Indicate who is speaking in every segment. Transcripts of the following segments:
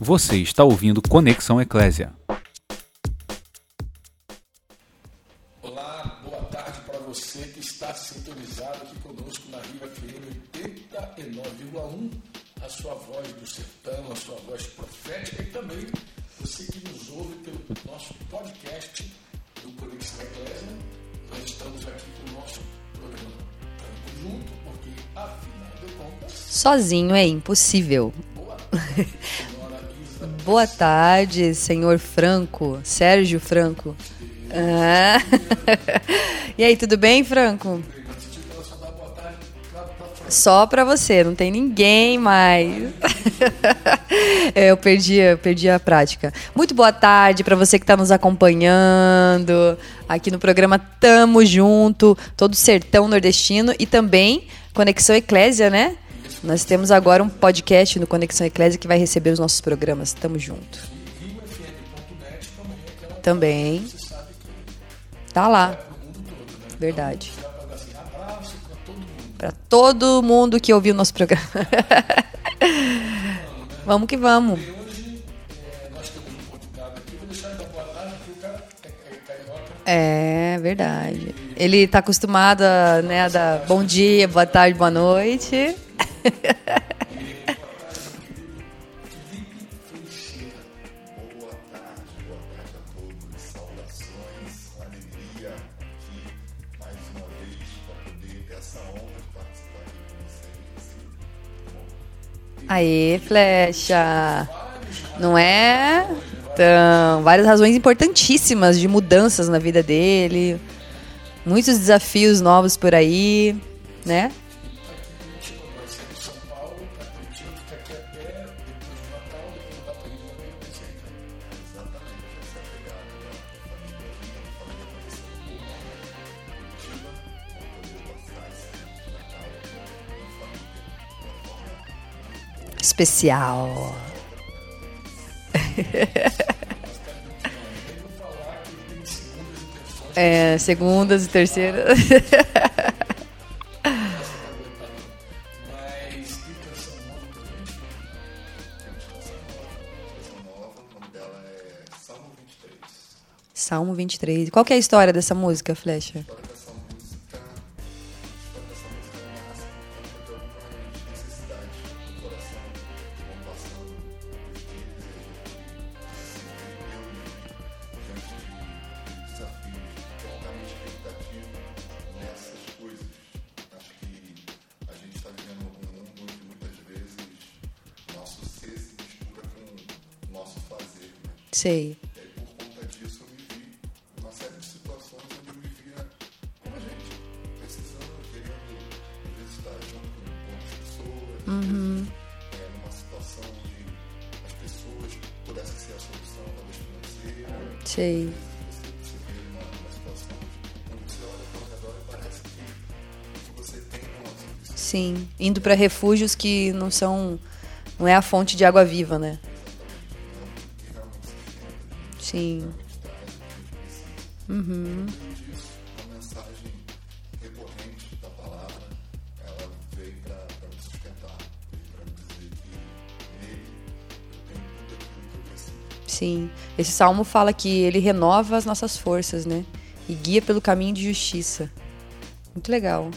Speaker 1: Você está ouvindo Conexão Eclésia.
Speaker 2: Olá, boa tarde para você que está sintonizado aqui conosco na Rio FM 89,1, a sua voz do sertão, a sua voz profética e também você que nos ouve pelo nosso podcast do Conexão Eclésia. Nós estamos aqui com o nosso programa Campo Junto, porque afinal de contas.
Speaker 3: Sozinho é impossível.
Speaker 2: Boa tarde,
Speaker 3: senhor Franco, Sérgio Franco. Ah. E aí, tudo bem, Franco?
Speaker 2: Só para
Speaker 3: você, não tem ninguém mais. Eu perdi, eu perdi a prática. Muito boa tarde pra você que está nos acompanhando aqui no programa Tamo Junto, todo sertão nordestino e também Conexão Eclésia, né? Nós temos agora um podcast no Conexão Eclésia que vai receber os nossos programas. Tamo junto. Também. Tá lá. Verdade. Para todo mundo que ouviu o nosso programa. vamos que vamos. É verdade. Ele tá acostumado né, a dar bom dia, boa tarde, boa noite. Aê, flecha! Não é? Então, várias razões importantíssimas de mudanças na vida dele. Muitos desafios novos por aí, né? Especial. É, segundas e terceiras.
Speaker 4: Salmo 23.
Speaker 3: Salmo 23. Qual que é a história dessa música, Flecha?
Speaker 4: É, numa situação onde as pessoas pudessem ser a solução, talvez financeira, às
Speaker 3: Sei.
Speaker 4: você vê numa, numa situação onde você olha ao redor e parece que o que você tem não é o suficiente.
Speaker 3: Sim. Indo para refúgios que não são. Não é a fonte de água viva, né? Sim.
Speaker 4: a.
Speaker 3: Uhum.
Speaker 4: Uma mensagem recorrente da palavra, ela veio para me sustentar, para me dizer que nele eu tenho tudo aquilo que eu preciso.
Speaker 3: Sim. Esse salmo fala que ele renova as nossas forças, né? E guia pelo caminho de justiça. Muito legal.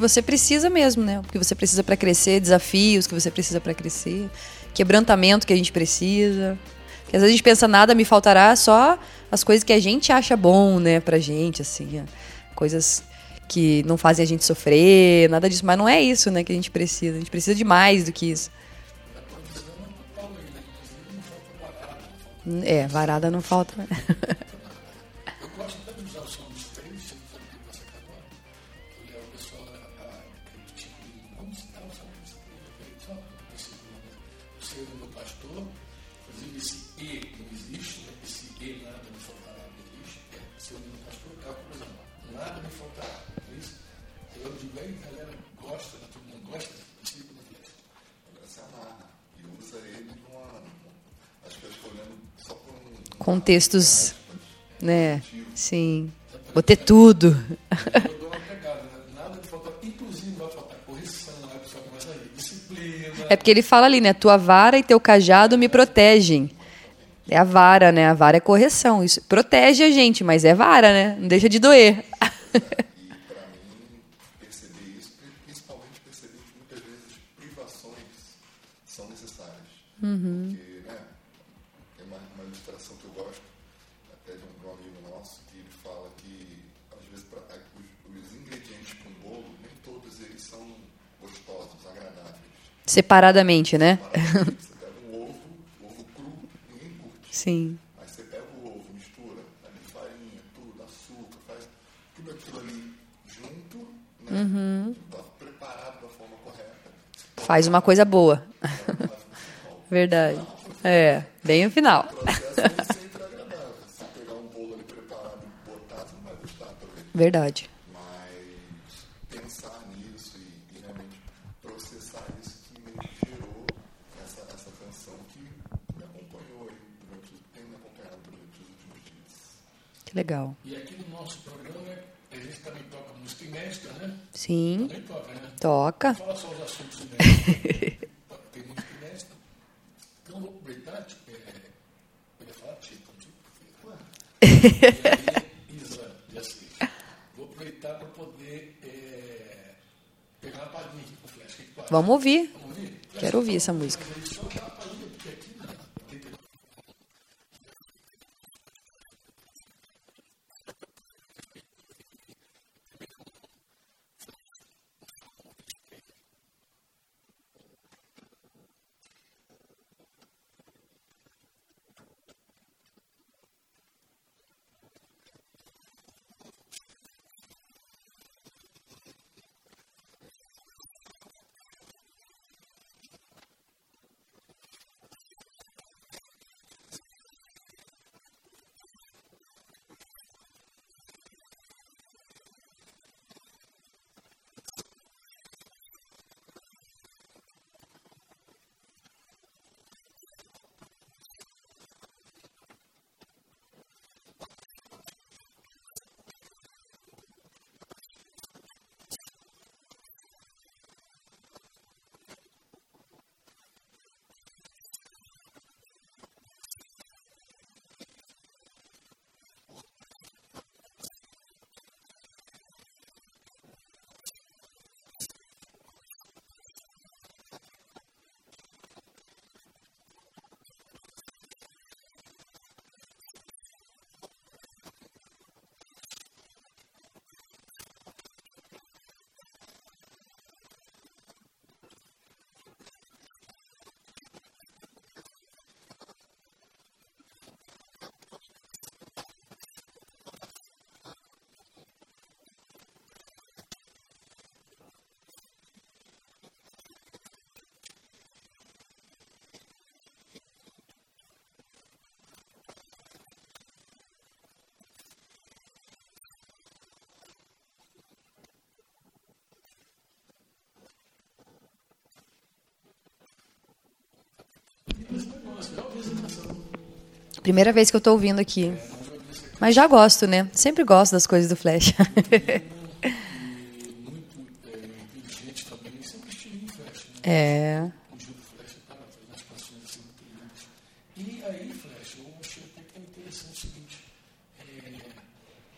Speaker 4: Que
Speaker 3: você precisa mesmo, né? O que você precisa para crescer, desafios que você precisa para crescer, quebrantamento que a gente precisa. Porque às vezes a gente pensa, nada me faltará, só as coisas que a gente acha bom, né, pra gente, assim. ó. Coisas que não fazem a gente sofrer, nada disso. Mas não é isso, né, que a gente precisa. A gente precisa de mais do que isso. É, varada não falta. Contextos, né? Sim. Vou ter tudo. É porque ele fala ali, né? Tua vara e teu cajado me protegem. É a vara, né? A vara é correção. Isso protege a gente, mas é vara, né? Não deixa de doer.
Speaker 4: E para mim, perceber isso, principalmente perceber que muitas vezes privações são necessárias. Porque, né, tem uma, uma ilustração que eu gosto, até de um, de um amigo nosso, que ele fala que, às vezes, pra, é, os, os ingredientes para um bolo, nem todos eles são gostosos, agradáveis.
Speaker 3: Separadamente, né?
Speaker 4: Você pega um ovo, ovo cru, ninguém curte.
Speaker 3: Sim.
Speaker 4: Mas você pega o ovo, mistura ali farinha, tudo, açúcar, faz tudo aquilo ali junto, né? Tá preparado da forma correta.
Speaker 3: Faz uma coisa boa. Verdade. É, bem no final.
Speaker 4: É agradável. Se pegar um bolo ali preparado e botar, você não vai gostar, talvez.
Speaker 3: Verdade.
Speaker 4: Mas pensar nisso e, e realmente processar isso que meio que gerou essa, essa canção que me acompanhou aí durante, tem me acompanhado durante os últimos dias.
Speaker 3: Que legal.
Speaker 2: E aqui no nosso programa, a gente também toca música inédita, né?
Speaker 3: Sim.
Speaker 2: Também toca, né?
Speaker 3: Toca.
Speaker 2: Fala só os assuntos inéditos. Tem música inédita. Então vou aproveitar, tipo, é, eu ia falar tipo, tipo, porque. E Isa, já sei. Vou aproveitar para poder é, pegar uma palhinha aqui com o Flash.
Speaker 3: Vamos ouvir.
Speaker 2: Vamos ouvir?
Speaker 3: Quero ouvir essa música. Primeira vez que eu tô ouvindo aqui. Mas já gosto, né? Sempre gosto das coisas do Flash.
Speaker 2: é. E aí, eu achei até interessante o seguinte: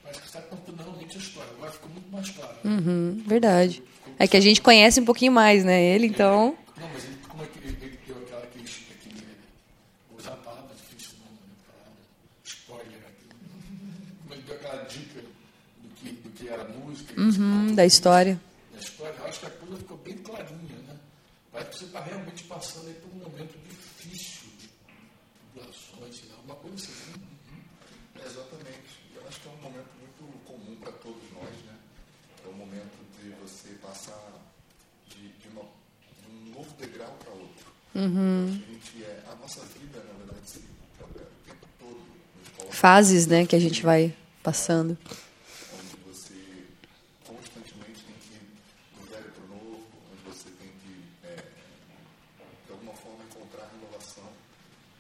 Speaker 2: parece que está a história, agora ficou muito mais claro.
Speaker 3: Uhum, verdade. É que a gente conhece um pouquinho mais, né? Ele, então. da história.
Speaker 2: Da história, acho que a coisa ficou bem clarinha, né? Parece que você está realmente passando aí por um momento difícil de populações, sei uma coisa assim. Né? Uhum.
Speaker 4: É, exatamente. Eu acho que é um momento muito comum para todos nós, né? É o momento de você passar de, de, uma, de um novo degrau para outro.
Speaker 3: Uhum.
Speaker 4: A, gente é, a nossa vida, na verdade, se, o tempo todo.
Speaker 3: Fases, né, que a gente vai passando.
Speaker 4: Encontrar renovação.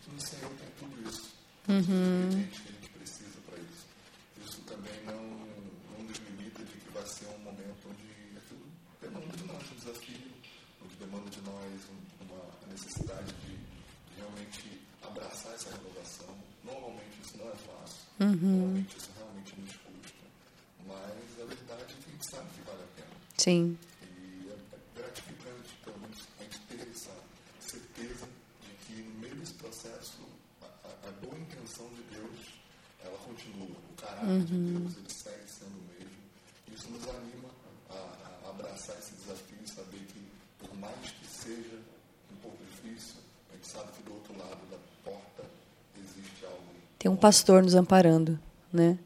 Speaker 4: O Senhor tem tudo isso. Tudo que a gente precisa para isso. Isso também não, não nos limita de que vai ser um momento onde aquilo demanda de nós um desafio, onde demanda de nós um- uma necessidade de realmente abraçar essa renovação. Normalmente isso não é fácil. Normalmente isso realmente nos custa. Mas a verdade é que a gente sabe que vale a pena.
Speaker 3: Sim.
Speaker 4: E é é gratificante, pelo menos, a gente ter essa certeza de que no meio desse processo, a, boa intenção de Deus, ela continua. O caráter de Deus, ele segue sendo o mesmo. Isso nos anima a, a abraçar esse desafio e saber que, por mais que seja um pouco difícil, a gente sabe que do outro lado da porta existe algo
Speaker 3: Tem um pastor nos amparando, né?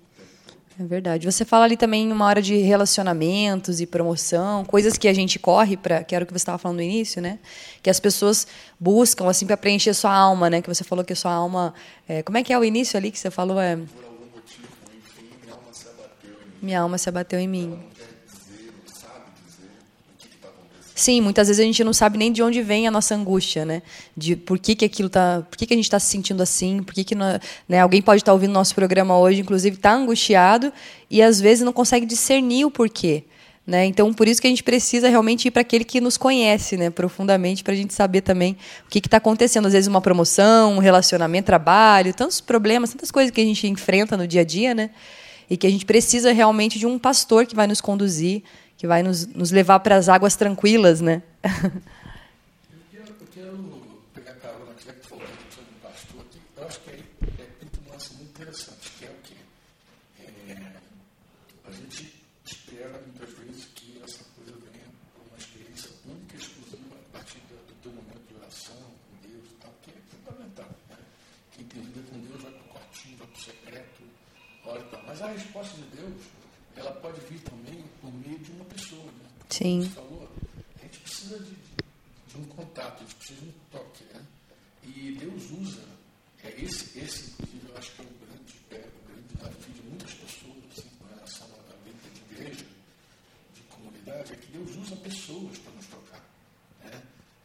Speaker 3: É verdade. Você fala ali também uma hora de relacionamentos e promoção, coisas que a gente corre para, que era o que você estava falando no início, né? Que as pessoas buscam assim para preencher sua alma, né? Que você falou que a sua alma, é, como é que é o início ali que você falou? É,
Speaker 4: por algum motivo, enfim, minha alma se abateu em mim.
Speaker 3: minha alma se abateu em mim.
Speaker 4: Não quer dizer, não sabe dizer o que está acontecendo.
Speaker 3: Sim, muitas vezes a gente não sabe nem de onde vem a nossa angústia, né? De por que, que aquilo tá, por que, que a gente está se sentindo assim, por que, que não- né? alguém pode estar ouvindo nosso programa hoje, inclusive está angustiado e às vezes não consegue discernir o porquê. Né? Então, por isso que a gente precisa realmente ir para aquele que nos conhece né, profundamente, para a gente saber também o que está acontecendo. Às vezes, uma promoção, um relacionamento, trabalho, tantos problemas, tantas coisas que a gente enfrenta no dia a dia, né? E que a gente precisa realmente de um pastor que vai nos conduzir, que vai nos, nos levar para as águas tranquilas, né?
Speaker 2: A resposta de Deus, ela pode vir também por meio de uma pessoa. Né?
Speaker 3: Sim.
Speaker 2: Você falou, a gente precisa de, de- um contato, a gente precisa de um toque, né? E Deus usa, é, esse, esse inclusive, eu acho que é um grande, é, um grande desafio de muitas pessoas, assim, com relação à vida de igreja, de comunidade, é que Deus usa pessoas para nos tocar. Né?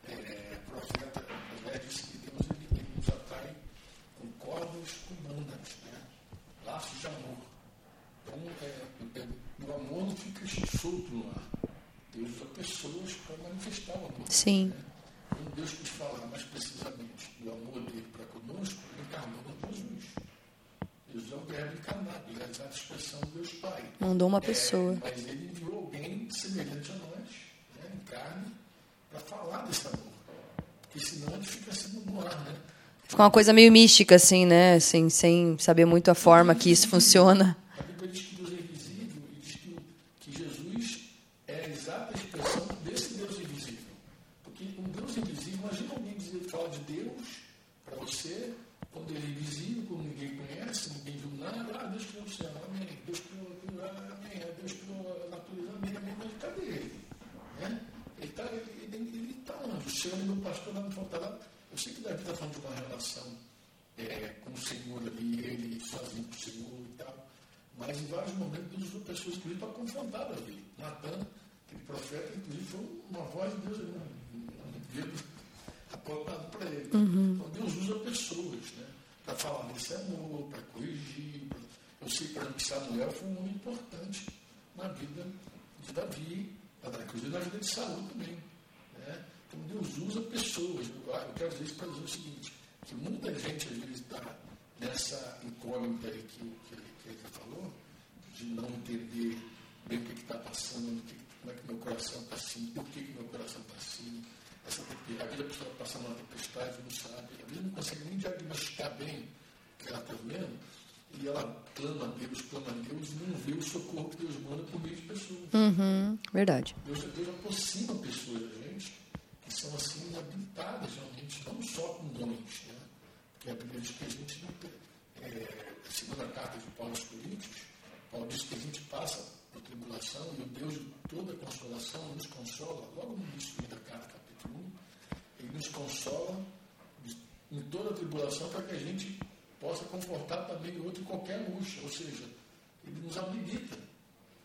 Speaker 2: É, o profeta José disse que Deus ele, ele nos atrai com cordas humanas, né? laços de amor. Então, é, é, o amor não fica solto no ar. Deus usa pessoas para manifestar o amor.
Speaker 3: Sim.
Speaker 2: Né? Quando Deus quis falar mais precisamente do amor dele para conosco, ele encarnou Jesus. Jesus é o verbo encarnado, ele é a expressão de Deus Pai.
Speaker 3: Mandou uma
Speaker 2: É,
Speaker 3: pessoa.
Speaker 2: mas ele enviou alguém semelhante a nós, né, em carne, para falar desse amor. Porque senão ele fica sendo no ar, né?
Speaker 3: Fica uma coisa meio mística, assim, né? Assim, sem saber muito a forma que isso funciona.
Speaker 2: A Bíblia diz que Deus é invisível e diz que, que Jesus é a exata expressão desse Deus invisível. Porque um Deus invisível, imagina alguém dizer, falar de Deus para você, quando ele é invisível, quando ninguém conhece, ninguém viu nada, ah, Deus criou o céu, amém. Deus criou, ah, amém. Ah, Deus criou a natureza, amém, amém. Mas cadê ele? Né? Ele está ele, ele, ele tá onde? O Senhor e meu pastor lá no faltará. Eu sei que Davi está falando de uma relação é, com o Senhor ali, ele sozinho com o Senhor e tal. Mas em vários momentos Deus usou pessoas, inclusive, para confrontar Davi. Natan, aquele profeta, inclusive, foi uma voz de Deus ali, um, um dedo ele. Então Deus usa pessoas, né? Para falar desse amor, para corrigir. pra- Eu sei, exemplo, que Samuel foi um homem importante na vida de Davi, na vida de Saul também. Né? Então Deus usa pessoas. Eu, eu quero dizer isso para dizer o seguinte, que muita gente às vezes está nessa incógnita aí que, que, que ele falou, de não entender bem o que está passando, o que, como é que meu coração está assim, por que, que meu coração está assim. Essa, vezes a pessoa passando uma tempestade, não sabe, vezes não consegue nem diagnosticar bem o que ela está vivendo, e ela clama a Deus, clama a Deus, e não vê o socorro que Deus manda por meio de pessoas.
Speaker 3: Uhum, verdade.
Speaker 2: Deus, Deus aproxima pessoas da gente que são assim habilitadas realmente, não só com dons, né? Porque a Bíblia diz que a gente não tem. É, a segunda carta de Paulo aos Coríntios, Paulo diz que a gente passa por tribulação e o Deus de toda consolação nos consola, logo no início da carta, capítulo 1, Ele nos consola em toda a tribulação para que a gente possa confortar também o outro em qualquer angústia. Ou seja, ele nos habilita.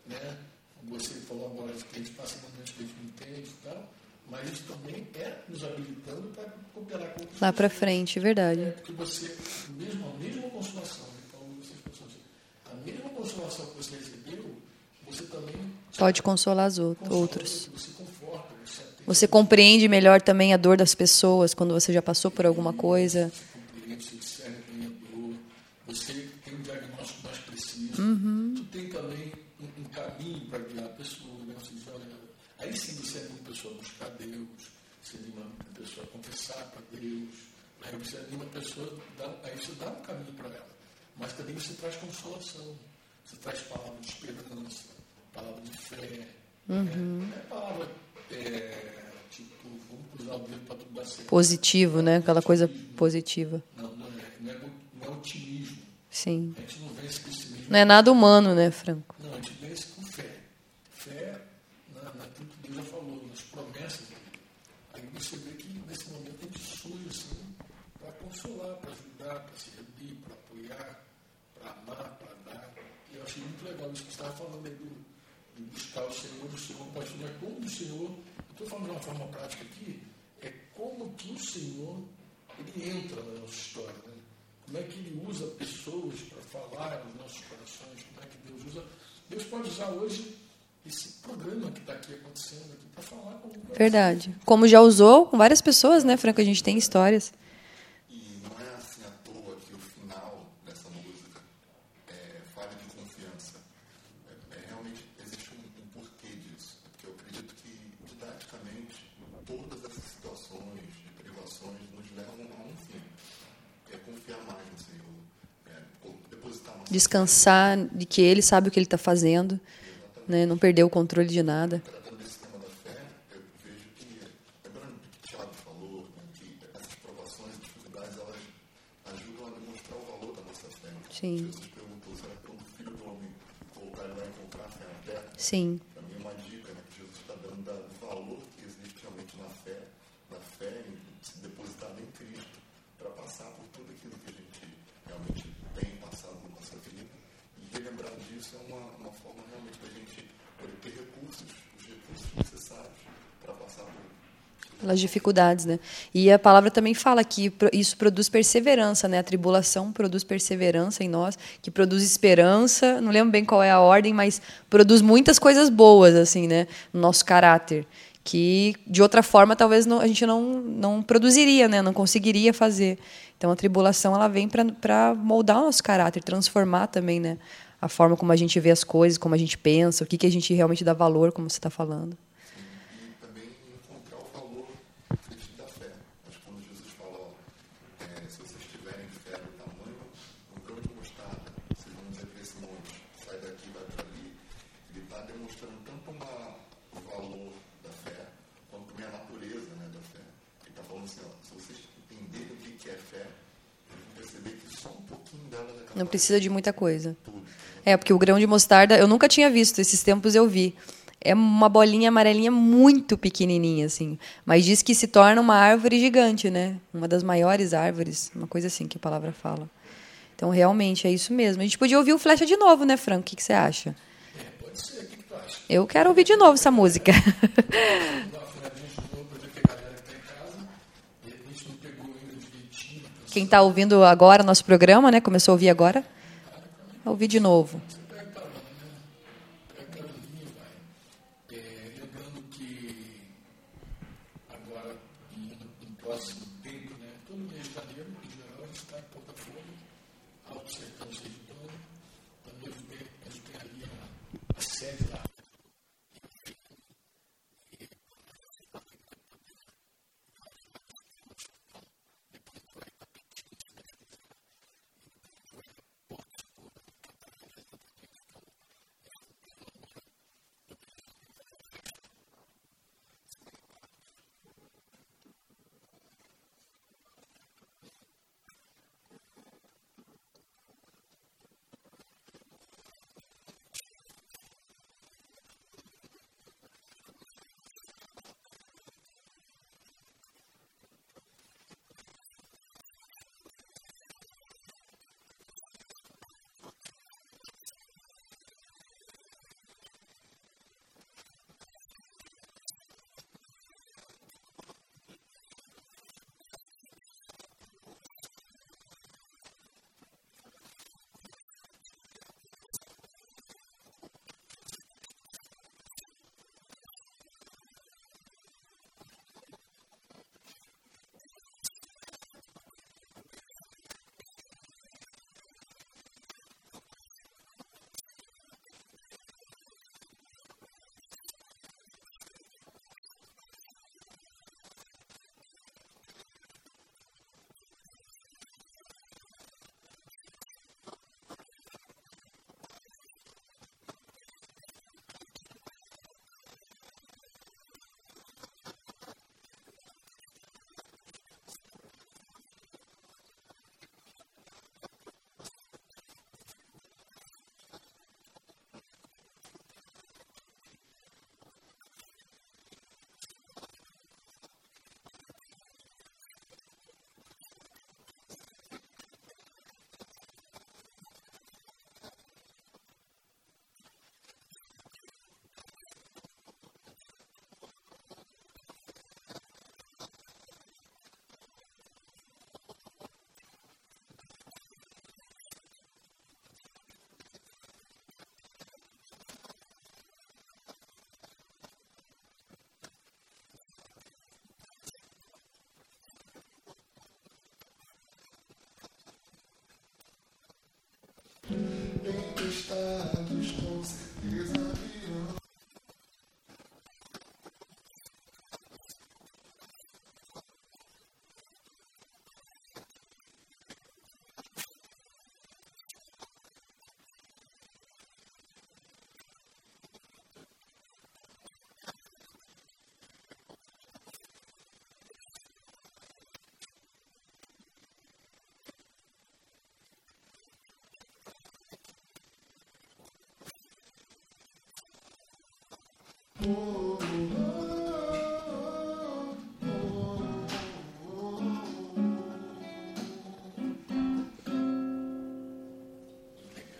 Speaker 2: Né? Você falou agora que a gente passa momentos entende e tal, mas isso também é nos habilitando para cooperar com outros.
Speaker 3: Lá para frente, verdade.
Speaker 2: É porque você, mesmo, a mesma consolação, a mesma consolação que você recebeu, você
Speaker 3: pode consolar os outros.
Speaker 2: Você
Speaker 3: compreende melhor também a dor das pessoas quando você já passou por alguma coisa.
Speaker 2: Você compreende, você tem um diagnóstico mais preciso,
Speaker 3: uhum.
Speaker 2: tu tem também um, caminho para guiar a pessoa. Né? Você diz, olha, aí sim você anima a pessoa a buscar Deus, você anima a pessoa a confessar para Deus, aí você anima a pessoa, dá, aí você dá um caminho para ela. Mas também você traz consolação, você traz palavra de esperança.
Speaker 3: Uhum.
Speaker 2: É, palavra, é, tipo, vamos o dedo para tudo dar certo.
Speaker 3: Positivo, né? Aquela coisa positiva.
Speaker 2: Não, não é, não é, não é otimismo.
Speaker 3: Sim.
Speaker 2: A gente não vê esse pessimismo.
Speaker 3: Não é nada humano, né, Franco?
Speaker 2: Não, a gente vence com fé. Fé na, naquilo que Deus já falou, nas promessas dele. Aí você vê que nesse momento a gente surge assim para consolar, para ajudar, para servir, para apoiar, para amar, para dar. E eu achei muito legal isso que você estava falando aí do, de buscar o Senhor, o Senhor pode fazer como o Senhor, estou falando de uma forma prática aqui, é como que o Senhor ele entra na nossa história, né? Como é que ele usa pessoas para falar nos nossos corações? Como é que Deus usa? Deus pode usar hoje esse programa que está aqui acontecendo aqui para falar com
Speaker 3: Verdade. Como já usou com várias pessoas, né, Franco? A gente tem histórias.
Speaker 4: E não é assim à toa que o final dessa música é fala de confiança. É, é realmente existe um, um, porquê disso. É porque eu acredito que didaticamente todas essas situações de privações nos levam a um fim. É confiar mais no Senhor. É depositar nossa
Speaker 3: Descansar de que Ele sabe o que Ele está fazendo, né? Não perder o controle de nada.
Speaker 4: Tratando desse tema da fé, eu vejo que, lembrando do que o Tiago falou, né, que essas provações e dificuldades elas ajudam a demonstrar o valor da nossa fé.
Speaker 3: Sim.
Speaker 4: Jesus perguntou: será que quando o filho do homem voltar, ele vai encontrar fé na terra?
Speaker 3: Sim.
Speaker 4: Para mim, é uma dica né, que Jesus está dando da, do valor que existe realmente na fé, na fé em se depositar em Cristo, para passar por tudo aquilo que a gente realmente tem passado na nossa vida. E relembrar disso é uma, uma forma realmente da gente poder ter recursos, os recursos necessários para passar por
Speaker 3: pelas dificuldades, né? E a palavra também fala que isso produz perseverança, né? A tribulação produz perseverança em nós, que produz esperança. Não lembro bem qual é a ordem, mas produz muitas coisas boas, assim, né? No nosso caráter, que de outra forma talvez não, a gente não não produziria, né? Não conseguiria fazer. Então a tribulação ela vem para moldar o nosso caráter, transformar também, né? A forma como a gente vê as coisas, como a gente pensa, o que que a gente realmente dá valor, como você está falando.
Speaker 4: e também encontrar o valor da fé. Mas quando Jesus fala, ó, é, se vocês tiverem fé do tamanho, um grão de mostarda, vocês vão dizer para esse monte, sai daqui, vai para ali. Ele está demonstrando tanto uma, o valor da fé, quanto também a natureza né, da fé. Ele está falando assim, ó, se vocês entenderem o que que é fé, vocês vão perceber que só um pouquinho dela é capaz
Speaker 3: Não precisa de muita coisa. É, porque o grão de mostarda eu nunca tinha visto, esses tempos eu vi. É uma bolinha amarelinha muito pequenininha, assim. Mas diz que se torna uma árvore gigante, né? Uma das maiores árvores, uma coisa assim que a palavra fala. Então, realmente, é isso mesmo. A gente podia ouvir o Flecha de novo, né, Franco? O que, que você acha?
Speaker 2: É, pode ser, o que, que tu acha?
Speaker 3: Eu quero ouvir de novo essa música.
Speaker 2: Dá uma afinadinha de novo para ver que a galera que está em casa, de repente não pegou ainda direitinho. Então,
Speaker 3: Quem está ouvindo agora nosso programa, né? Começou a ouvir agora. Ouvir de novo.
Speaker 2: está, com certeza.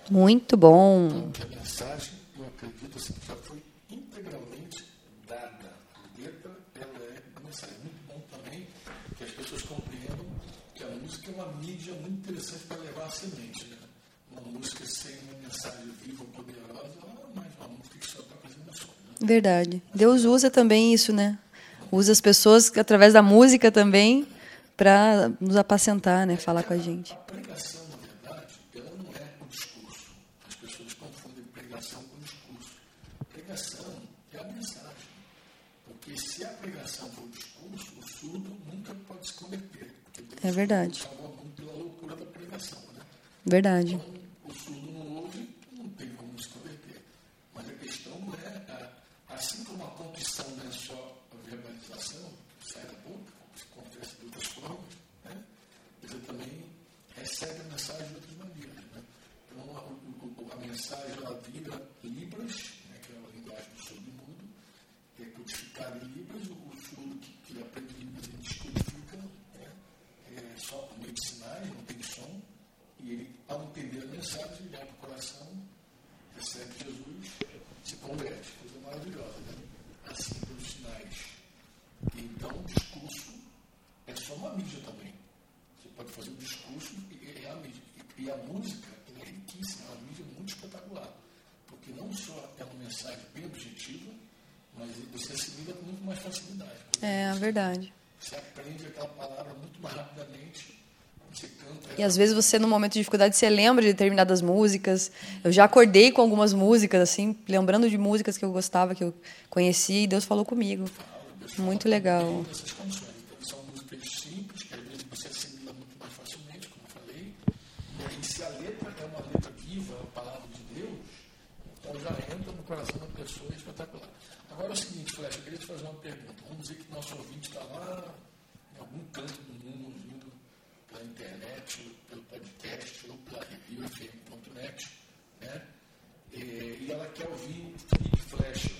Speaker 3: Muito bom.
Speaker 2: Que a mensagem, eu acredito, assim, já foi integralmente dada. A letra, ela é uma mensagem muito bom também, que as pessoas compreendam que a música é uma mídia muito interessante para levar a semente. Né? Uma música sem uma mensagem viva, poderosa, ela é mais uma música que só está fazendo som. Né?
Speaker 3: Verdade. Deus usa também isso, né? Usa as pessoas através da música também para nos apacentar, né? Falar com a gente.
Speaker 2: A pregação, na verdade, ela não é o discurso. As pessoas confundem pregação com discurso. Pregação é a mensagem. Porque se a pregação for discurso, o surdo nunca pode se converter.
Speaker 3: É verdade.
Speaker 2: pela loucura da pregação. Né?
Speaker 3: Verdade.
Speaker 2: Então, o surdo não ouve, não tem como se converter. Mas a questão não é, a- a confissão não é só a verbalização, que sai da boca, se confessa de outras formas, né? você também recebe a mensagem de outras maneiras. Né? Então, a, o- a mensagem ela vira Libras, né, que é a linguagem do surdo mudo, que é codificada em Libras, o, o surdo que, que aprende Libras ele descodifica, né? é só por meio de sinais, não tem som, e ele, ao entender a mensagem, ele abre o coração, recebe Jesus, se converte. Coisa maravilhosa, né? Assim, pelos sinais. Então, o discurso é só uma mídia também. Você pode fazer um discurso e é a mídia. E, a música é riquíssima, é uma mídia muito espetacular. Porque não só é uma mensagem bem objetiva, mas você assimila com muito mais facilidade.
Speaker 3: É, verdade.
Speaker 2: Você aprende aquela palavra muito mais rapidamente.
Speaker 3: E às vezes você, no momento de dificuldade, você lembra de determinadas músicas. Eu já acordei com algumas músicas, assim, lembrando de músicas que eu gostava, que eu conheci, e Deus falou comigo. Muito legal.
Speaker 2: são músicas simples, que às vezes você assimila muito mais facilmente, como eu falei. E aí, se a letra é uma letra viva, é a palavra de Deus, então já entra no coração da pessoa é espetacular. Agora é o seguinte, Flecha, eu queria te fazer uma pergunta. Vamos dizer que nosso ouvinte está lá em algum canto do mundo, ouvindo pela internet, pelo podcast, ou pela review FM.net, né? E, e ela quer ouvir o Felipe Flecha.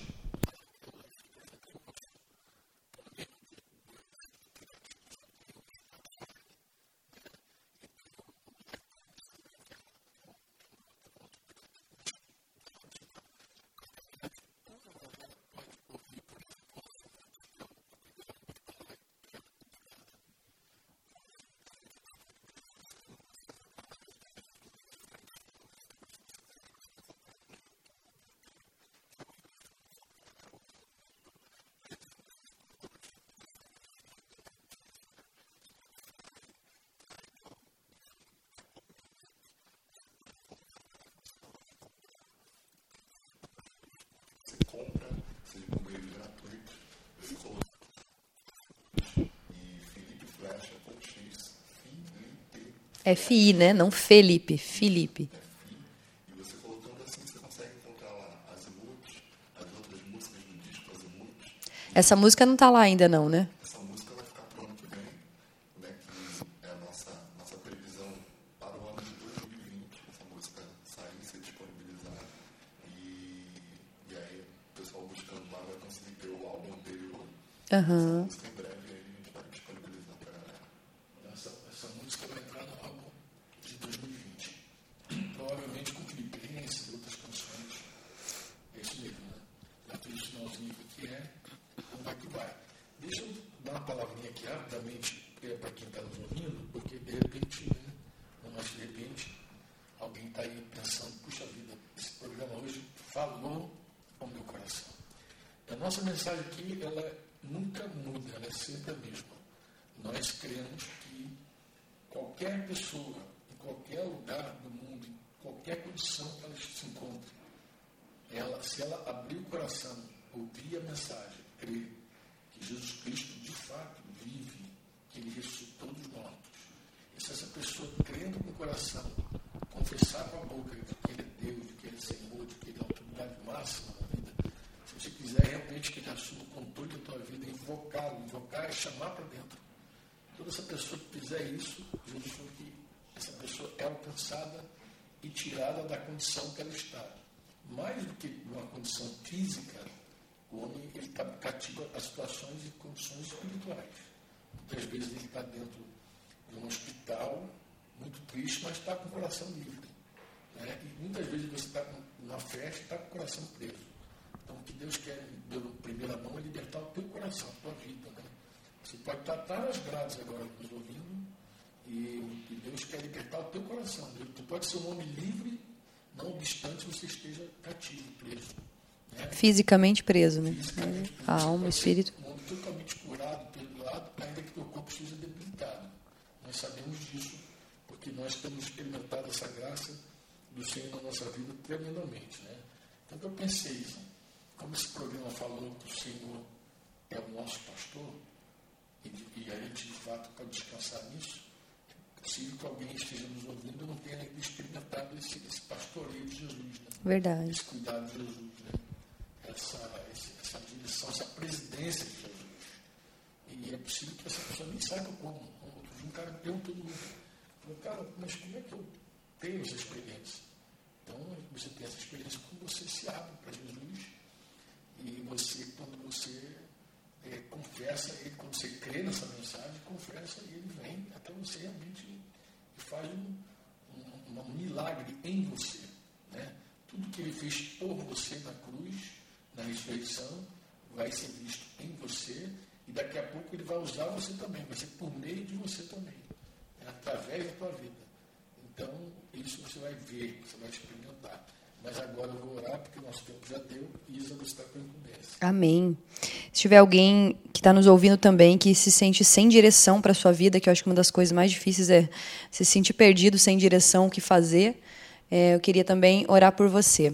Speaker 4: Compra, seja com ele gratuito, você coloca. E Felipe Flecha com X, Felipe,
Speaker 3: É FI, né? Não Felipe, Felipe.
Speaker 4: e você colocando assim, você consegue encontrar lá as emutes, as outras músicas do disco, as emutes.
Speaker 3: Essa música não tá lá ainda, não, né?
Speaker 4: Essa música vai ficar pronta que vem, né, que é a nossa, nossa previsão para o ano de 2020. Essa música sair, ser disponibilizada. E, e aí, o pessoal buscando lá vai conseguir ter o álbum anterior.
Speaker 3: Aham.
Speaker 4: Essa música em breve aí a gente vai disponibilizar para a galera.
Speaker 2: Essa, essa música vai entrar no álbum de 2020. Provavelmente com Filipenses e outras canções. É isso mesmo, né? Já fiz o sinalzinho que é, então vai que vai. Deixa eu dar uma palavrinha aqui rapidamente para quem está nos ouvindo, porque de repente, né, não mais de repente, alguém está aí pensando, puxa vida, esse programa hoje falou ao meu coração. A nossa mensagem aqui, ela nunca muda, ela é sempre a mesma. Nós cremos que qualquer pessoa, em qualquer lugar do mundo, em qualquer condição que ela se encontre, ela, se ela abrir o coração, ouvir a mensagem, crer que Jesus Cristo de fato vive, que ele ressuscitou dos mortos, e se essa pessoa crendo com o coração, confessar com a boca que ele é Deus, que ele é Senhor, de que ele é autoridade máxima se quiser realmente que ele assuma o controle da tua vida, invocá-lo, invocar é chamar para dentro. Toda essa pessoa que fizer isso, Jesus falou que essa pessoa é alcançada e tirada da condição que ela está. Mais do que uma condição física, o homem está cativo a situações e condições espirituais. Muitas vezes ele está dentro de um hospital, muito triste, mas está com o coração livre. Né? E muitas vezes você está numa festa e está com o coração preso. Então, o que Deus quer, de primeira mão, é libertar o teu coração, a tua vida. Né? Você pode estar, nas grades agora nos ouvindo, e, e Deus quer libertar o teu coração. Tu pode ser um homem livre, não obstante você esteja cativo, preso.
Speaker 3: Né? Fisicamente preso, né?
Speaker 2: Fisicamente
Speaker 3: A alma, o espírito.
Speaker 2: Um homem totalmente curado, perdoado, ainda que teu corpo esteja debilitado. Nós sabemos disso, porque nós temos experimentado essa graça do Senhor na nossa vida tremendamente. Né? Então eu pensei, como esse programa falou que o Senhor é o nosso pastor, e, e a gente de fato pode descansar nisso, é possível que alguém esteja nos ouvindo e não tenha experimentado esse, esse pastoreio de Jesus. Né?
Speaker 3: Verdade.
Speaker 2: Esse cuidado de Jesus. Né? Essa, essa direção, essa presidência de Jesus. E é possível que essa pessoa nem saiba como. Um cara me perguntou, falou, cara, mas como é que eu tenho essa experiência? Então, você tem essa experiência quando você se abre para Jesus e você, quando você é, confessa ele, quando você crê nessa mensagem, confessa e ele vem até você realmente e faz um, um, um milagre em você. Né? Tudo que ele fez por você na cruz, na ressurreição, vai ser visto em você e daqui a pouco ele vai usar você também, vai ser por meio de você também, né? através da tua vida. Então, isso você vai ver, você vai experimentar. Mas agora eu vou orar, porque o nosso tempo já deu e Isa está com incumbência.
Speaker 3: Amém. Se tiver alguém que está nos ouvindo também, que se sente sem direção para a sua vida, que eu acho que uma das coisas mais difíceis é se sentir perdido, sem direção, o que fazer, é, eu queria também orar por você.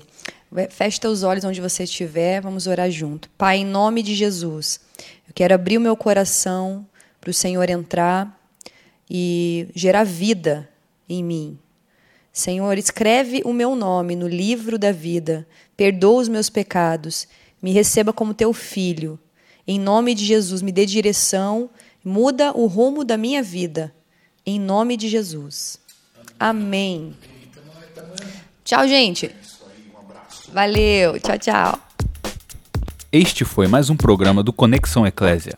Speaker 3: Feche teus olhos onde você estiver, vamos orar junto. Pai, em nome de Jesus, eu quero abrir o meu coração para o Senhor entrar e gerar vida em mim. Senhor, escreve o meu nome no livro da vida, perdoa os meus pecados, me receba como teu filho. Em nome de Jesus, me dê direção, muda o rumo da minha vida. Em nome de Jesus. Amém. Tchau, gente. Valeu. Tchau, tchau.
Speaker 1: Este foi mais um programa do Conexão Eclésia.